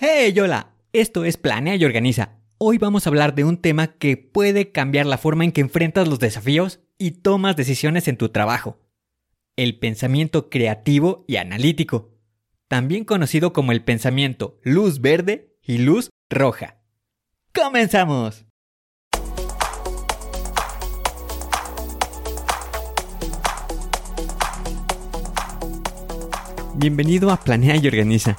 Hey, hola, esto es Planea y Organiza. Hoy vamos a hablar de un tema que puede cambiar la forma en que enfrentas los desafíos y tomas decisiones en tu trabajo. El pensamiento creativo y analítico, también conocido como el pensamiento luz verde y luz roja. ¡Comenzamos! Bienvenido a Planea y Organiza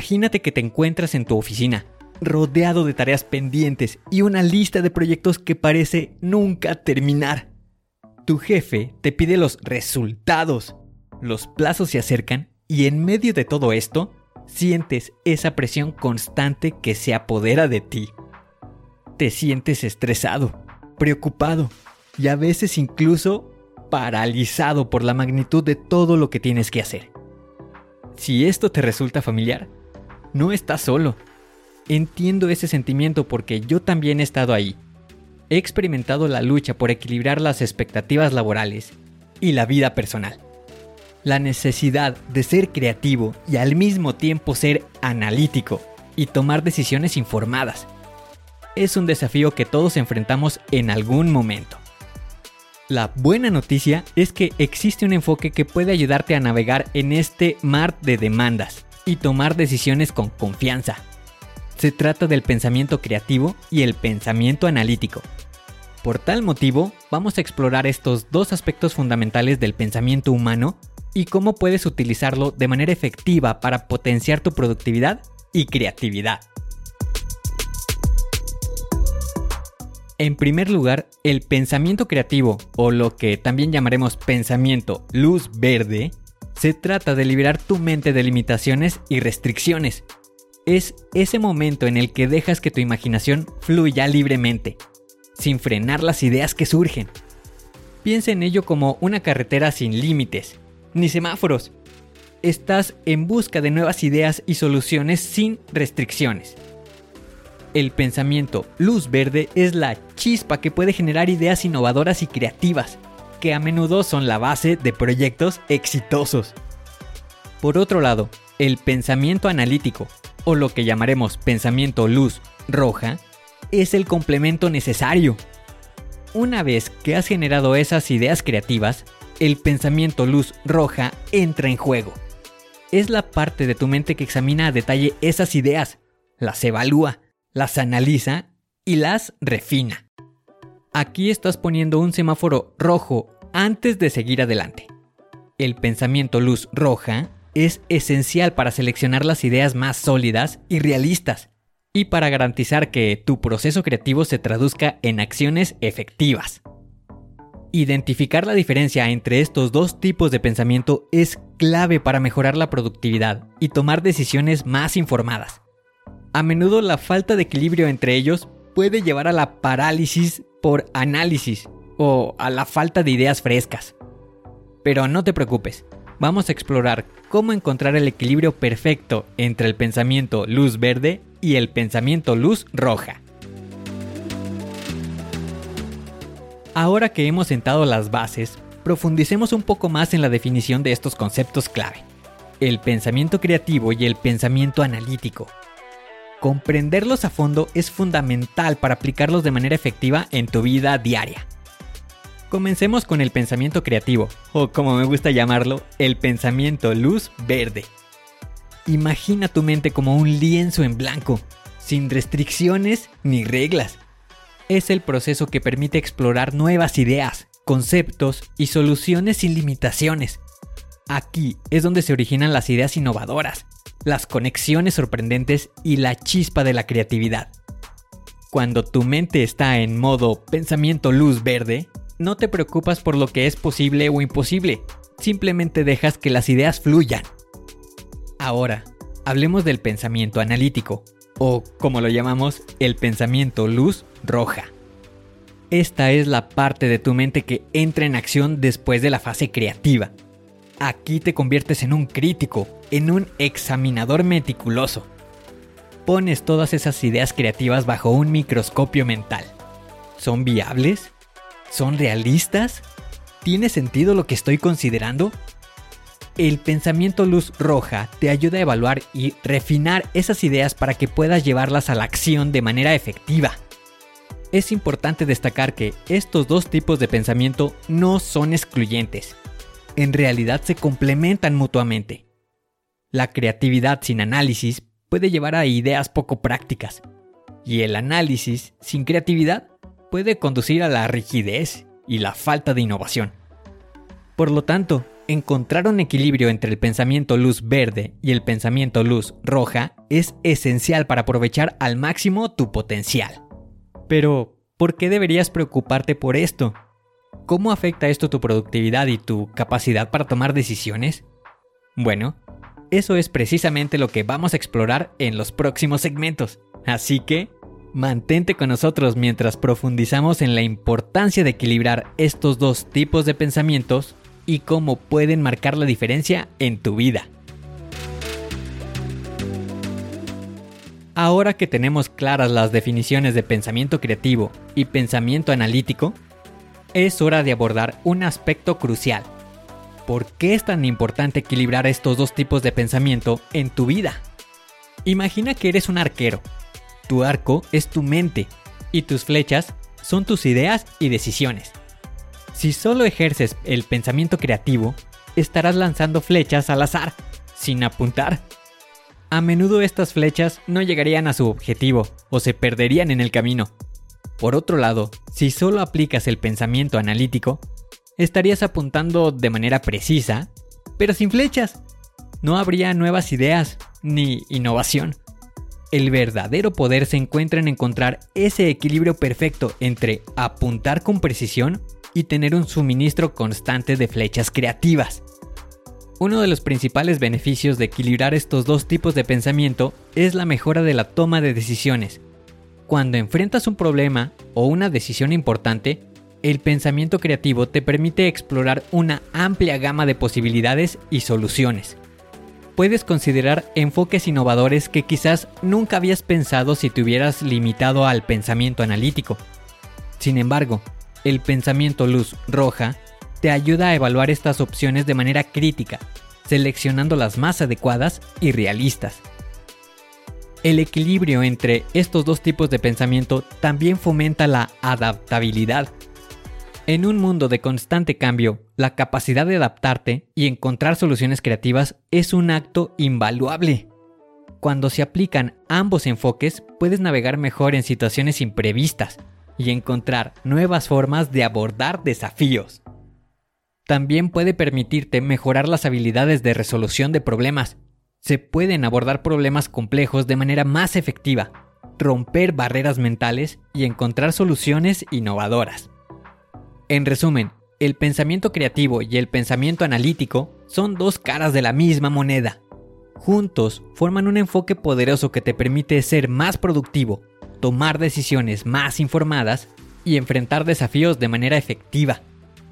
Imagínate que te encuentras en tu oficina, rodeado de tareas pendientes y una lista de proyectos que parece nunca terminar. Tu jefe te pide los resultados, los plazos se acercan y en medio de todo esto, sientes esa presión constante que se apodera de ti. Te sientes estresado, preocupado y a veces incluso paralizado por la magnitud de todo lo que tienes que hacer. Si esto te resulta familiar, no estás solo. Entiendo ese sentimiento porque yo también he estado ahí. He experimentado la lucha por equilibrar las expectativas laborales y la vida personal. La necesidad de ser creativo y al mismo tiempo ser analítico y tomar decisiones informadas. Es un desafío que todos enfrentamos en algún momento. La buena noticia es que existe un enfoque que puede ayudarte a navegar en este mar de demandas y tomar decisiones con confianza. Se trata del pensamiento creativo y el pensamiento analítico. Por tal motivo, vamos a explorar estos dos aspectos fundamentales del pensamiento humano y cómo puedes utilizarlo de manera efectiva para potenciar tu productividad y creatividad. En primer lugar, el pensamiento creativo, o lo que también llamaremos pensamiento luz verde, se trata de liberar tu mente de limitaciones y restricciones. Es ese momento en el que dejas que tu imaginación fluya libremente, sin frenar las ideas que surgen. Piensa en ello como una carretera sin límites, ni semáforos. Estás en busca de nuevas ideas y soluciones sin restricciones. El pensamiento luz verde es la chispa que puede generar ideas innovadoras y creativas, que a menudo son la base de proyectos exitosos. Por otro lado, el pensamiento analítico, o lo que llamaremos pensamiento luz roja, es el complemento necesario. Una vez que has generado esas ideas creativas, el pensamiento luz roja entra en juego. Es la parte de tu mente que examina a detalle esas ideas, las evalúa, las analiza y las refina. Aquí estás poniendo un semáforo rojo antes de seguir adelante. El pensamiento luz roja es esencial para seleccionar las ideas más sólidas y realistas y para garantizar que tu proceso creativo se traduzca en acciones efectivas. Identificar la diferencia entre estos dos tipos de pensamiento es clave para mejorar la productividad y tomar decisiones más informadas. A menudo la falta de equilibrio entre ellos puede llevar a la parálisis por análisis o a la falta de ideas frescas. Pero no te preocupes, vamos a explorar cómo encontrar el equilibrio perfecto entre el pensamiento luz verde y el pensamiento luz roja. Ahora que hemos sentado las bases, profundicemos un poco más en la definición de estos conceptos clave. El pensamiento creativo y el pensamiento analítico Comprenderlos a fondo es fundamental para aplicarlos de manera efectiva en tu vida diaria. Comencemos con el pensamiento creativo, o como me gusta llamarlo, el pensamiento luz verde. Imagina tu mente como un lienzo en blanco, sin restricciones ni reglas. Es el proceso que permite explorar nuevas ideas, conceptos y soluciones sin limitaciones. Aquí es donde se originan las ideas innovadoras, las conexiones sorprendentes y la chispa de la creatividad. Cuando tu mente está en modo pensamiento luz verde, no te preocupas por lo que es posible o imposible, simplemente dejas que las ideas fluyan. Ahora, hablemos del pensamiento analítico, o como lo llamamos, el pensamiento luz roja. Esta es la parte de tu mente que entra en acción después de la fase creativa. Aquí te conviertes en un crítico, en un examinador meticuloso. Pones todas esas ideas creativas bajo un microscopio mental. ¿Son viables? ¿Son realistas? ¿Tiene sentido lo que estoy considerando? El pensamiento luz roja te ayuda a evaluar y refinar esas ideas para que puedas llevarlas a la acción de manera efectiva. Es importante destacar que estos dos tipos de pensamiento no son excluyentes. En realidad se complementan mutuamente. La creatividad sin análisis puede llevar a ideas poco prácticas, y el análisis sin creatividad puede conducir a la rigidez y la falta de innovación. Por lo tanto, encontrar un equilibrio entre el pensamiento luz verde y el pensamiento luz roja es esencial para aprovechar al máximo tu potencial. Pero, ¿por qué deberías preocuparte por esto? ¿Cómo afecta esto tu productividad y tu capacidad para tomar decisiones? Bueno, eso es precisamente lo que vamos a explorar en los próximos segmentos. Así que, mantente con nosotros mientras profundizamos en la importancia de equilibrar estos dos tipos de pensamientos y cómo pueden marcar la diferencia en tu vida. Ahora que tenemos claras las definiciones de pensamiento creativo y pensamiento analítico, es hora de abordar un aspecto crucial. ¿Por qué es tan importante equilibrar estos dos tipos de pensamiento en tu vida? Imagina que eres un arquero. Tu arco es tu mente y tus flechas son tus ideas y decisiones. Si solo ejerces el pensamiento creativo, estarás lanzando flechas al azar, sin apuntar. A menudo estas flechas no llegarían a su objetivo o se perderían en el camino. Por otro lado, si solo aplicas el pensamiento analítico, estarías apuntando de manera precisa, pero sin flechas. No habría nuevas ideas ni innovación. El verdadero poder se encuentra en encontrar ese equilibrio perfecto entre apuntar con precisión y tener un suministro constante de flechas creativas. Uno de los principales beneficios de equilibrar estos dos tipos de pensamiento es la mejora de la toma de decisiones. Cuando enfrentas un problema o una decisión importante, el pensamiento creativo te permite explorar una amplia gama de posibilidades y soluciones. Puedes considerar enfoques innovadores que quizás nunca habías pensado si te hubieras limitado al pensamiento analítico. Sin embargo, el pensamiento luz roja te ayuda a evaluar estas opciones de manera crítica, seleccionando las más adecuadas y realistas. El equilibrio entre estos dos tipos de pensamiento también fomenta la adaptabilidad. En un mundo de constante cambio, la capacidad de adaptarte y encontrar soluciones creativas es un acto invaluable. Cuando se aplican ambos enfoques, puedes navegar mejor en situaciones imprevistas, y encontrar nuevas formas de abordar desafíos. También puede permitirte mejorar las habilidades de resolución de problemas. Se pueden abordar problemas complejos de manera más efectiva, romper barreras mentales y encontrar soluciones innovadoras. En resumen, el pensamiento creativo y el pensamiento analítico son dos caras de la misma moneda. Juntos forman un enfoque poderoso que te permite ser más productivo, tomar decisiones más informadas y enfrentar desafíos de manera efectiva.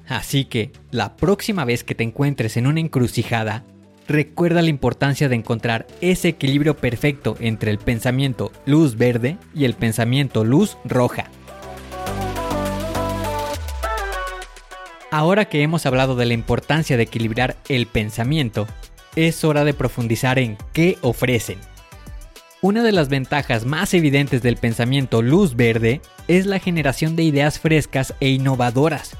Así que, la próxima vez que te encuentres en una encrucijada, recuerda la importancia de encontrar ese equilibrio perfecto entre el pensamiento luz verde y el pensamiento luz roja. Ahora que hemos hablado de la importancia de equilibrar el pensamiento, es hora de profundizar en qué ofrecen. Una de las ventajas más evidentes del pensamiento luz verde es la generación de ideas frescas e innovadoras.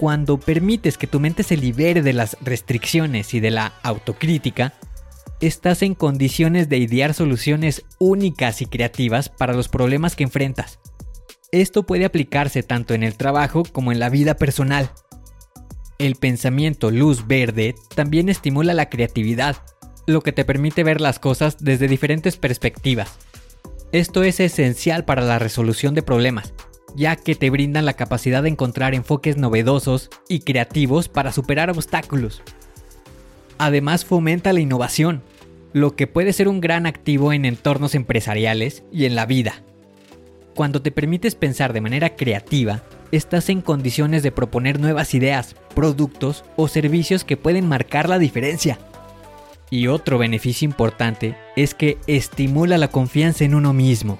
Cuando permites que tu mente se libere de las restricciones y de la autocrítica, estás en condiciones de idear soluciones únicas y creativas para los problemas que enfrentas. Esto puede aplicarse tanto en el trabajo como en la vida personal. El pensamiento luz verde también estimula la creatividad, lo que te permite ver las cosas desde diferentes perspectivas. Esto es esencial para la resolución de problemas, ya que te brindan la capacidad de encontrar enfoques novedosos y creativos para superar obstáculos. Además fomenta la innovación, lo que puede ser un gran activo en entornos empresariales y en la vida. Cuando te permites pensar de manera creativa, estás en condiciones de proponer nuevas ideas, productos o servicios que pueden marcar la diferencia. Y otro beneficio importante es que estimula la confianza en uno mismo.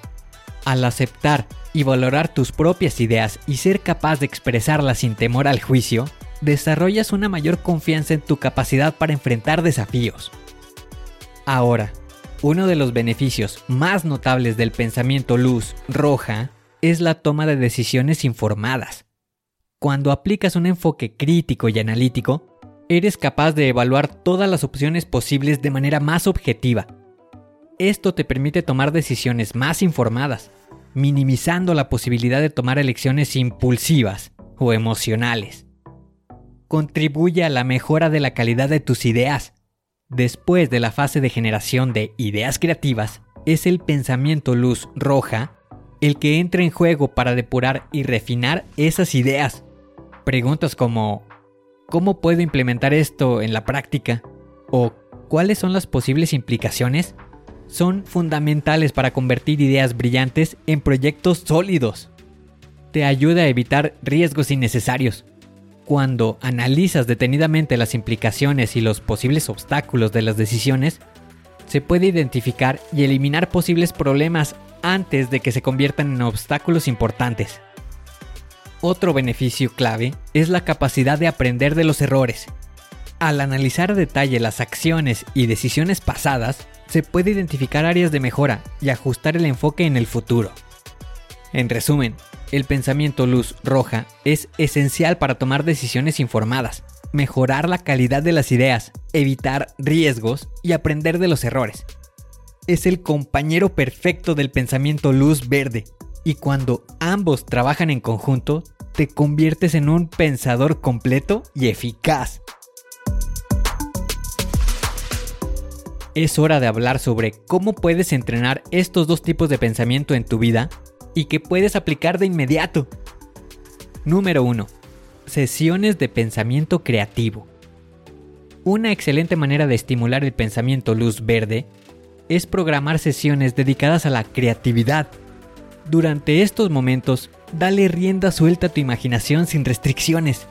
Al aceptar y valorar tus propias ideas y ser capaz de expresarlas sin temor al juicio, desarrollas una mayor confianza en tu capacidad para enfrentar desafíos. Ahora, uno de los beneficios más notables del pensamiento luz roja es la toma de decisiones informadas. Cuando aplicas un enfoque crítico y analítico, eres capaz de evaluar todas las opciones posibles de manera más objetiva. Esto te permite tomar decisiones más informadas, minimizando la posibilidad de tomar elecciones impulsivas o emocionales. Contribuye a la mejora de la calidad de tus ideas Después de la fase de generación de ideas creativas, es el pensamiento luz roja el que entra en juego para depurar y refinar esas ideas. Preguntas como ¿cómo puedo implementar esto en la práctica? o ¿cuáles son las posibles implicaciones? Son fundamentales para convertir ideas brillantes en proyectos sólidos. Te ayuda a evitar riesgos innecesarios, cuando analizas detenidamente las implicaciones y los posibles obstáculos de las decisiones, se puede identificar y eliminar posibles problemas antes de que se conviertan en obstáculos importantes. Otro beneficio clave es la capacidad de aprender de los errores. Al analizar a detalle las acciones y decisiones pasadas, se puede identificar áreas de mejora y ajustar el enfoque en el futuro. En resumen, el pensamiento luz roja es esencial para tomar decisiones informadas, mejorar la calidad de las ideas, evitar riesgos y aprender de los errores. Es el compañero perfecto del pensamiento luz verde, y cuando ambos trabajan en conjunto, te conviertes en un pensador completo y eficaz. Es hora de hablar sobre cómo puedes entrenar estos dos tipos de pensamiento en tu vida y que puedes aplicar de inmediato. Número 1. Sesiones de pensamiento creativo. Una excelente manera de estimular el pensamiento luz verde es programar sesiones dedicadas a la creatividad. Durante estos momentos, dale rienda suelta a tu imaginación sin restricciones.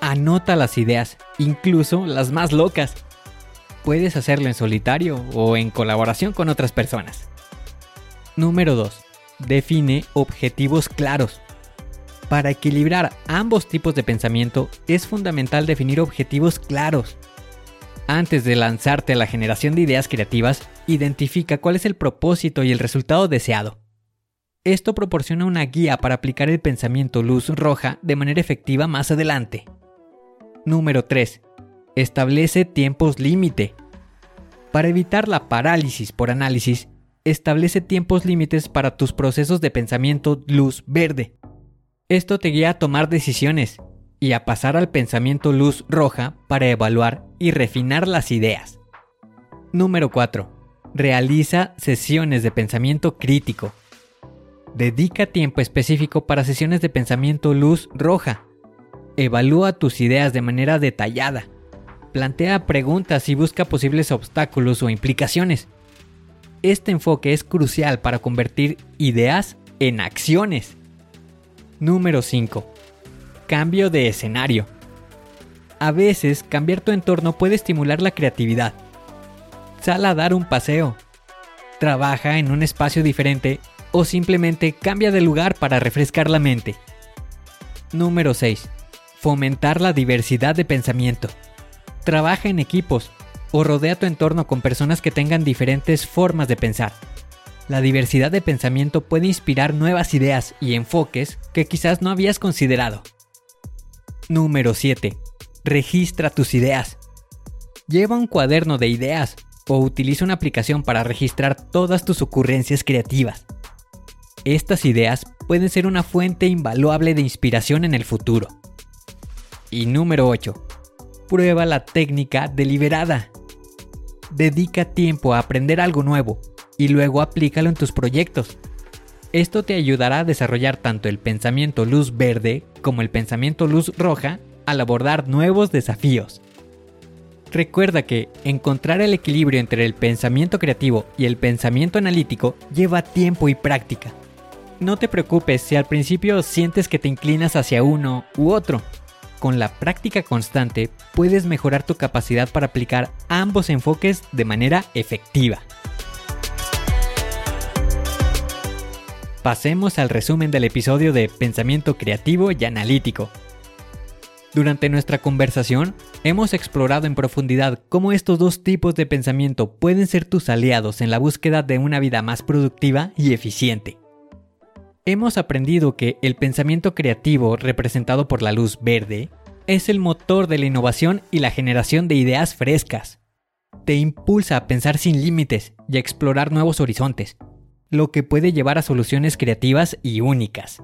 Anota las ideas, incluso las más locas. Puedes hacerlo en solitario o en colaboración con otras personas. Número 2 define objetivos claros. Para equilibrar ambos tipos de pensamiento es fundamental definir objetivos claros. Antes de lanzarte a la generación de ideas creativas, identifica cuál es el propósito y el resultado deseado. Esto proporciona una guía para aplicar el pensamiento luz roja de manera efectiva más adelante. Número 3. Establece tiempos límite. Para evitar la parálisis por análisis, establece tiempos límites para tus procesos de pensamiento luz verde. Esto te guía a tomar decisiones y a pasar al pensamiento luz roja para evaluar y refinar las ideas. Número 4. Realiza sesiones de pensamiento crítico. Dedica tiempo específico para sesiones de pensamiento luz roja. Evalúa tus ideas de manera detallada. Plantea preguntas y busca posibles obstáculos o implicaciones este enfoque es crucial para convertir ideas en acciones. Número 5. Cambio de escenario. A veces cambiar tu entorno puede estimular la creatividad. Sal a dar un paseo. Trabaja en un espacio diferente o simplemente cambia de lugar para refrescar la mente. Número 6. Fomentar la diversidad de pensamiento. Trabaja en equipos, o rodea tu entorno con personas que tengan diferentes formas de pensar. La diversidad de pensamiento puede inspirar nuevas ideas y enfoques que quizás no habías considerado. Número 7. Registra tus ideas. Lleva un cuaderno de ideas o utiliza una aplicación para registrar todas tus ocurrencias creativas. Estas ideas pueden ser una fuente invaluable de inspiración en el futuro. Y número 8. Prueba la técnica deliberada. Dedica tiempo a aprender algo nuevo y luego aplícalo en tus proyectos. Esto te ayudará a desarrollar tanto el pensamiento luz verde como el pensamiento luz roja al abordar nuevos desafíos. Recuerda que encontrar el equilibrio entre el pensamiento creativo y el pensamiento analítico lleva tiempo y práctica. No te preocupes si al principio sientes que te inclinas hacia uno u otro. Con la práctica constante puedes mejorar tu capacidad para aplicar ambos enfoques de manera efectiva. Pasemos al resumen del episodio de Pensamiento Creativo y Analítico. Durante nuestra conversación, hemos explorado en profundidad cómo estos dos tipos de pensamiento pueden ser tus aliados en la búsqueda de una vida más productiva y eficiente. Hemos aprendido que el pensamiento creativo representado por la luz verde es el motor de la innovación y la generación de ideas frescas. Te impulsa a pensar sin límites y a explorar nuevos horizontes, lo que puede llevar a soluciones creativas y únicas.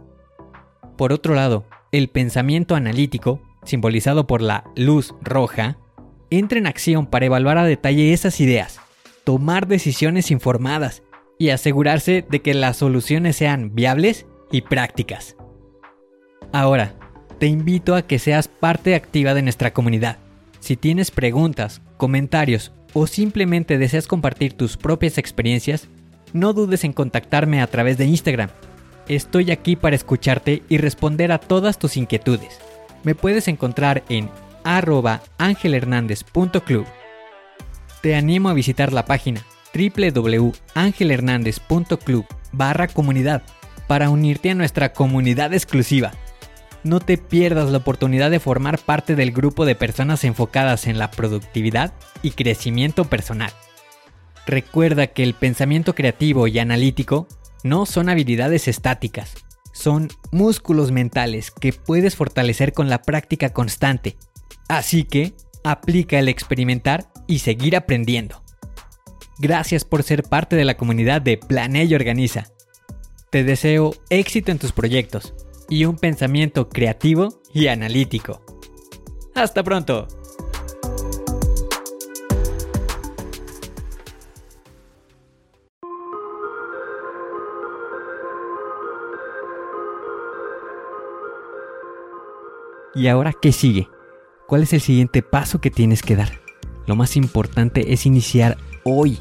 Por otro lado, el pensamiento analítico simbolizado por la luz roja, entra en acción para evaluar a detalle esas ideas, tomar decisiones informadas y asegurarse de que las soluciones sean viables y prácticas. Ahora, te invito a que seas parte activa de nuestra comunidad. Si tienes preguntas, comentarios o simplemente deseas compartir tus propias experiencias, no dudes en contactarme a través de Instagram. Estoy aquí para escucharte y responder a todas tus inquietudes me puedes encontrar en arroba angelhernandez.club. Te animo a visitar la página www.angelhernandez.club barra comunidad para unirte a nuestra comunidad exclusiva. No te pierdas la oportunidad de formar parte del grupo de personas enfocadas en la productividad y crecimiento personal. Recuerda que el pensamiento creativo y analítico no son habilidades estáticas, son músculos mentales que puedes fortalecer con la práctica constante. Así que, aplica el experimentar y seguir aprendiendo. Gracias por ser parte de la comunidad de Planea y Organiza. Te deseo éxito en tus proyectos y un pensamiento creativo y analítico. ¡Hasta pronto! ¿Y ahora qué sigue? ¿Cuál es el siguiente paso que tienes que dar? Lo más importante es iniciar hoy,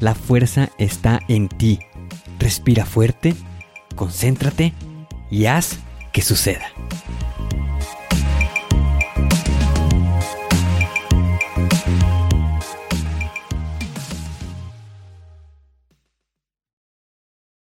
la fuerza está en ti. Respira fuerte, concéntrate y haz que suceda.